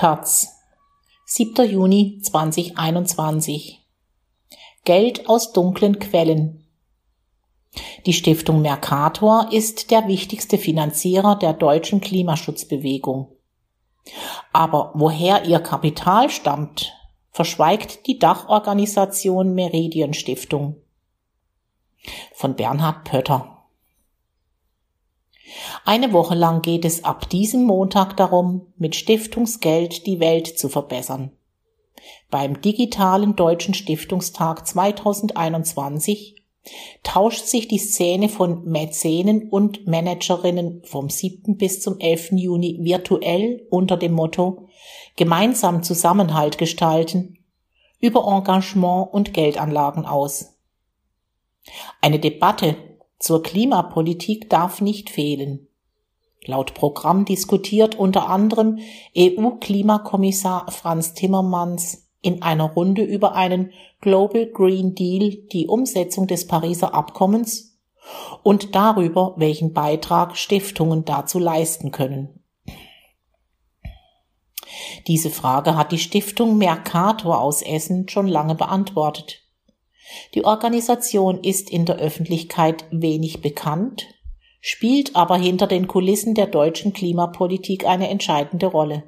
Taz, 7. Juni 2021. Geld aus dunklen Quellen. Die Stiftung Mercator ist der wichtigste Finanzierer der deutschen Klimaschutzbewegung. Aber woher ihr Kapital stammt, verschweigt die Dachorganisation Meridian Stiftung. Von Bernhard Pötter. Eine Woche lang geht es ab diesem Montag darum, mit Stiftungsgeld die Welt zu verbessern. Beim digitalen Deutschen Stiftungstag 2021 tauscht sich die Szene von Mäzenen und Managerinnen vom 7. bis zum 11. Juni virtuell unter dem Motto Gemeinsam Zusammenhalt gestalten über Engagement und Geldanlagen aus. Eine Debatte zur Klimapolitik darf nicht fehlen. Laut Programm diskutiert unter anderem EU-Klimakommissar Franz Timmermans in einer Runde über einen Global Green Deal die Umsetzung des Pariser Abkommens und darüber, welchen Beitrag Stiftungen dazu leisten können. Diese Frage hat die Stiftung Mercator aus Essen schon lange beantwortet. Die Organisation ist in der Öffentlichkeit wenig bekannt, spielt aber hinter den Kulissen der deutschen Klimapolitik eine entscheidende Rolle.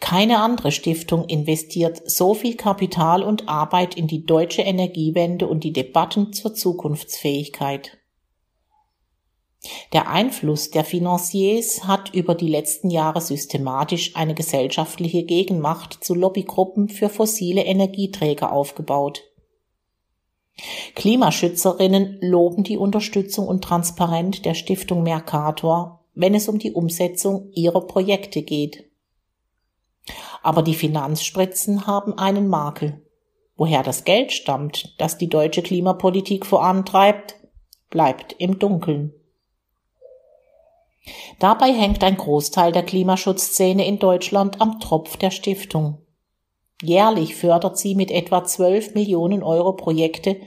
Keine andere Stiftung investiert so viel Kapital und Arbeit in die deutsche Energiewende und die Debatten zur Zukunftsfähigkeit. Der Einfluss der Financiers hat über die letzten Jahre systematisch eine gesellschaftliche Gegenmacht zu Lobbygruppen für fossile Energieträger aufgebaut. Klimaschützerinnen loben die Unterstützung und Transparenz der Stiftung Mercator, wenn es um die Umsetzung ihrer Projekte geht. Aber die Finanzspritzen haben einen Makel. Woher das Geld stammt, das die deutsche Klimapolitik vorantreibt, bleibt im Dunkeln. Dabei hängt ein Großteil der Klimaschutzszene in Deutschland am Tropf der Stiftung. Jährlich fördert sie mit etwa 12 Millionen Euro Projekte,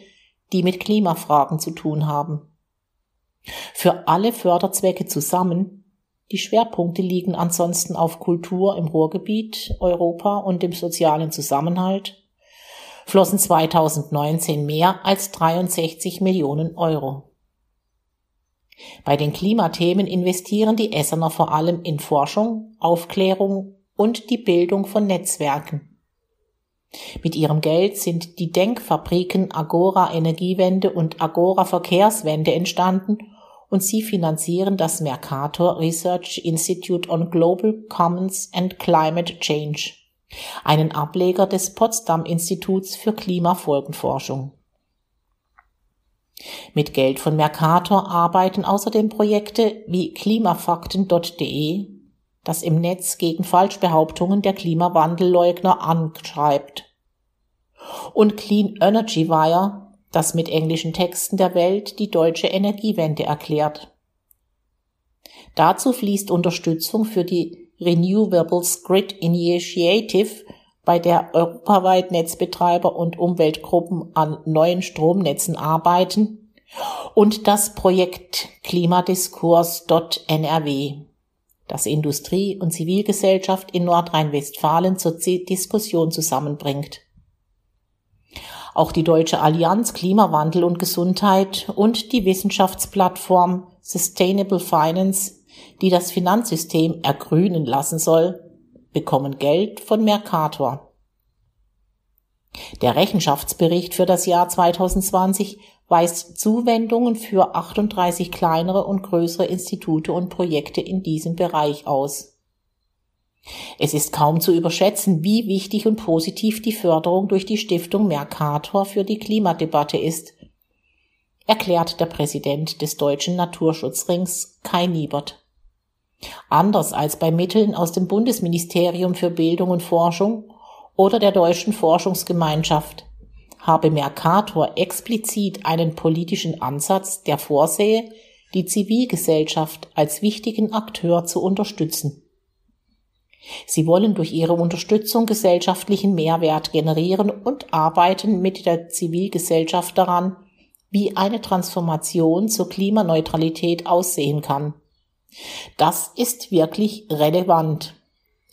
die mit Klimafragen zu tun haben. Für alle Förderzwecke zusammen die Schwerpunkte liegen ansonsten auf Kultur im Ruhrgebiet, Europa und dem sozialen Zusammenhalt, flossen 2019 mehr als 63 Millionen Euro. Bei den Klimathemen investieren die Essener vor allem in Forschung, Aufklärung und die Bildung von Netzwerken. Mit ihrem Geld sind die Denkfabriken Agora Energiewende und Agora Verkehrswende entstanden und sie finanzieren das Mercator Research Institute on Global Commons and Climate Change, einen Ableger des Potsdam Instituts für Klimafolgenforschung. Mit Geld von Mercator arbeiten außerdem Projekte wie klimafakten.de, das im Netz gegen Falschbehauptungen der Klimawandelleugner anschreibt, und Clean Energy Wire, das mit englischen Texten der Welt die deutsche Energiewende erklärt. Dazu fließt Unterstützung für die Renewables Grid Initiative, bei der europaweit Netzbetreiber und Umweltgruppen an neuen Stromnetzen arbeiten, und das Projekt Klimadiskurs.nrw, das Industrie und Zivilgesellschaft in Nordrhein-Westfalen zur Diskussion zusammenbringt. Auch die Deutsche Allianz Klimawandel und Gesundheit und die Wissenschaftsplattform Sustainable Finance, die das Finanzsystem ergrünen lassen soll, bekommen Geld von Mercator. Der Rechenschaftsbericht für das Jahr 2020 weist Zuwendungen für 38 kleinere und größere Institute und Projekte in diesem Bereich aus. Es ist kaum zu überschätzen, wie wichtig und positiv die Förderung durch die Stiftung Mercator für die Klimadebatte ist, erklärt der Präsident des Deutschen Naturschutzrings Kai Niebert. Anders als bei Mitteln aus dem Bundesministerium für Bildung und Forschung oder der Deutschen Forschungsgemeinschaft habe Mercator explizit einen politischen Ansatz, der vorsehe, die Zivilgesellschaft als wichtigen Akteur zu unterstützen. Sie wollen durch ihre Unterstützung gesellschaftlichen Mehrwert generieren und arbeiten mit der Zivilgesellschaft daran, wie eine Transformation zur Klimaneutralität aussehen kann. Das ist wirklich relevant.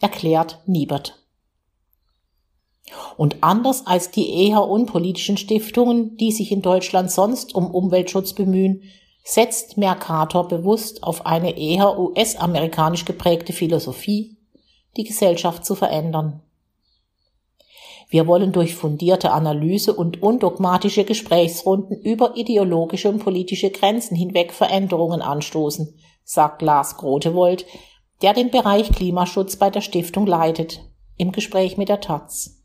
erklärt Niebert. Und anders als die eher unpolitischen Stiftungen, die sich in Deutschland sonst um Umweltschutz bemühen, setzt Mercator bewusst auf eine eher US-amerikanisch geprägte Philosophie, die Gesellschaft zu verändern. Wir wollen durch fundierte Analyse und undogmatische Gesprächsrunden über ideologische und politische Grenzen hinweg Veränderungen anstoßen, sagt Lars Grotewold, der den Bereich Klimaschutz bei der Stiftung leitet, im Gespräch mit der Taz.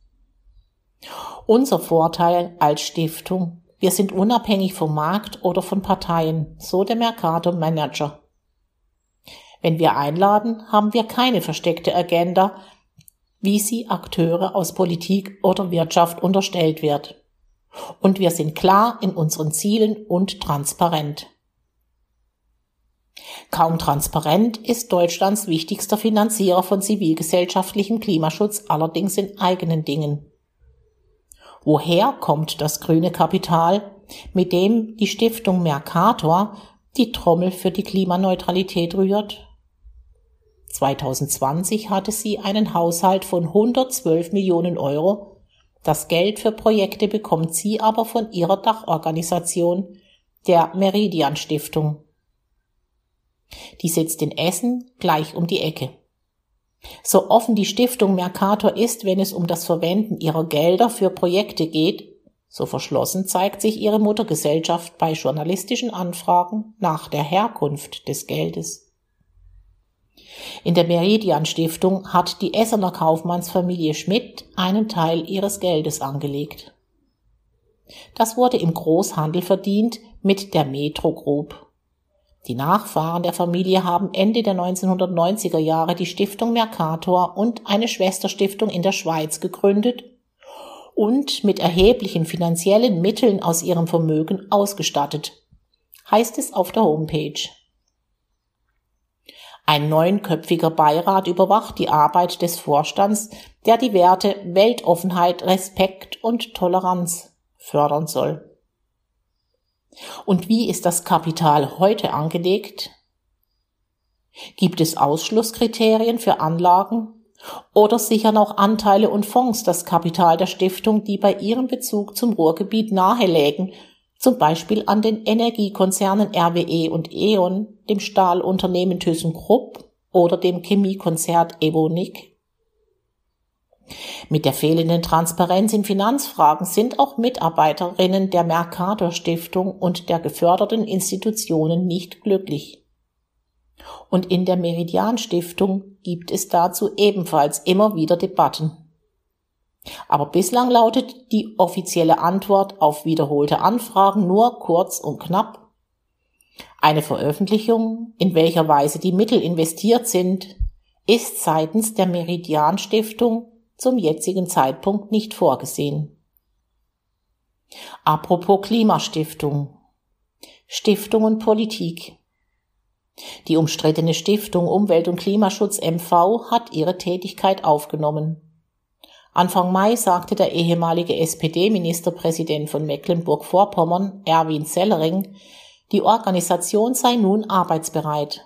Unser Vorteil als Stiftung, wir sind unabhängig vom Markt oder von Parteien, so der Mercator Manager. Wenn wir einladen, haben wir keine versteckte Agenda, wie sie Akteure aus Politik oder Wirtschaft unterstellt wird. Und wir sind klar in unseren Zielen und transparent. Kaum transparent ist Deutschlands wichtigster Finanzierer von zivilgesellschaftlichem Klimaschutz allerdings in eigenen Dingen. Woher kommt das grüne Kapital, mit dem die Stiftung Mercator die Trommel für die Klimaneutralität rührt? 2020 hatte sie einen Haushalt von 112 Millionen Euro. Das Geld für Projekte bekommt sie aber von ihrer Dachorganisation, der Meridian Stiftung. Die sitzt in Essen gleich um die Ecke. So offen die Stiftung Mercator ist, wenn es um das Verwenden ihrer Gelder für Projekte geht, so verschlossen zeigt sich ihre Muttergesellschaft bei journalistischen Anfragen nach der Herkunft des Geldes. In der Meridian Stiftung hat die Essener Kaufmannsfamilie Schmidt einen Teil ihres Geldes angelegt. Das wurde im Großhandel verdient mit der Metro Group. Die Nachfahren der Familie haben Ende der 1990er Jahre die Stiftung Mercator und eine Schwesterstiftung in der Schweiz gegründet und mit erheblichen finanziellen Mitteln aus ihrem Vermögen ausgestattet, heißt es auf der Homepage. Ein neunköpfiger Beirat überwacht die Arbeit des Vorstands, der die Werte Weltoffenheit, Respekt und Toleranz fördern soll. Und wie ist das Kapital heute angelegt? Gibt es Ausschlusskriterien für Anlagen? Oder sichern auch Anteile und Fonds das Kapital der Stiftung, die bei ihrem Bezug zum Ruhrgebiet nahelägen zum Beispiel an den Energiekonzernen RWE und E.ON, dem Stahlunternehmen ThyssenKrupp oder dem Chemiekonzert Evonik. Mit der fehlenden Transparenz in Finanzfragen sind auch Mitarbeiterinnen der Mercator Stiftung und der geförderten Institutionen nicht glücklich. Und in der Meridian Stiftung gibt es dazu ebenfalls immer wieder Debatten. Aber bislang lautet die offizielle Antwort auf wiederholte Anfragen nur kurz und knapp. Eine Veröffentlichung, in welcher Weise die Mittel investiert sind, ist seitens der Meridian Stiftung zum jetzigen Zeitpunkt nicht vorgesehen. Apropos Klimastiftung. Stiftung und Politik. Die umstrittene Stiftung Umwelt- und Klimaschutz MV hat ihre Tätigkeit aufgenommen. Anfang Mai sagte der ehemalige SPD-Ministerpräsident von Mecklenburg-Vorpommern, Erwin Sellering, die Organisation sei nun arbeitsbereit.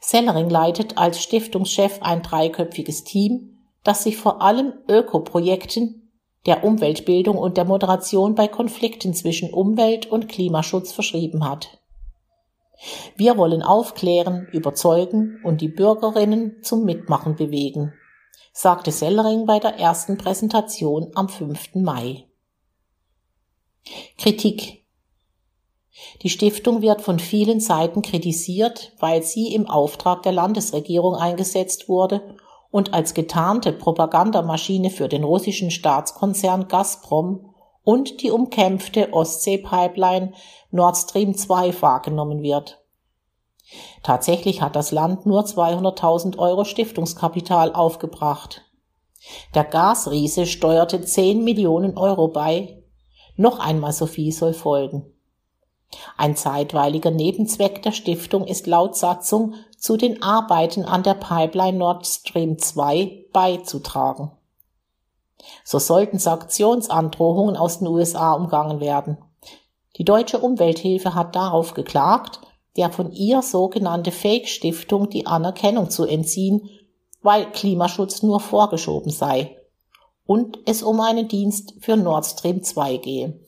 Sellering leitet als Stiftungschef ein dreiköpfiges Team, das sich vor allem Ökoprojekten, der Umweltbildung und der Moderation bei Konflikten zwischen Umwelt und Klimaschutz verschrieben hat. Wir wollen aufklären, überzeugen und die Bürgerinnen zum Mitmachen bewegen sagte Sellering bei der ersten Präsentation am 5. Mai. Kritik Die Stiftung wird von vielen Seiten kritisiert, weil sie im Auftrag der Landesregierung eingesetzt wurde und als getarnte Propagandamaschine für den russischen Staatskonzern Gazprom und die umkämpfte Ostsee-Pipeline Nord Stream 2 wahrgenommen wird. Tatsächlich hat das Land nur 200.000 Euro Stiftungskapital aufgebracht. Der Gasriese steuerte 10 Millionen Euro bei. Noch einmal so viel soll folgen. Ein zeitweiliger Nebenzweck der Stiftung ist laut Satzung zu den Arbeiten an der Pipeline Nord Stream 2 beizutragen. So sollten Sanktionsandrohungen aus den USA umgangen werden. Die deutsche Umwelthilfe hat darauf geklagt, der von ihr sogenannte Fake-Stiftung die Anerkennung zu entziehen weil Klimaschutz nur vorgeschoben sei und es um einen Dienst für Nord Stream 2 gehe.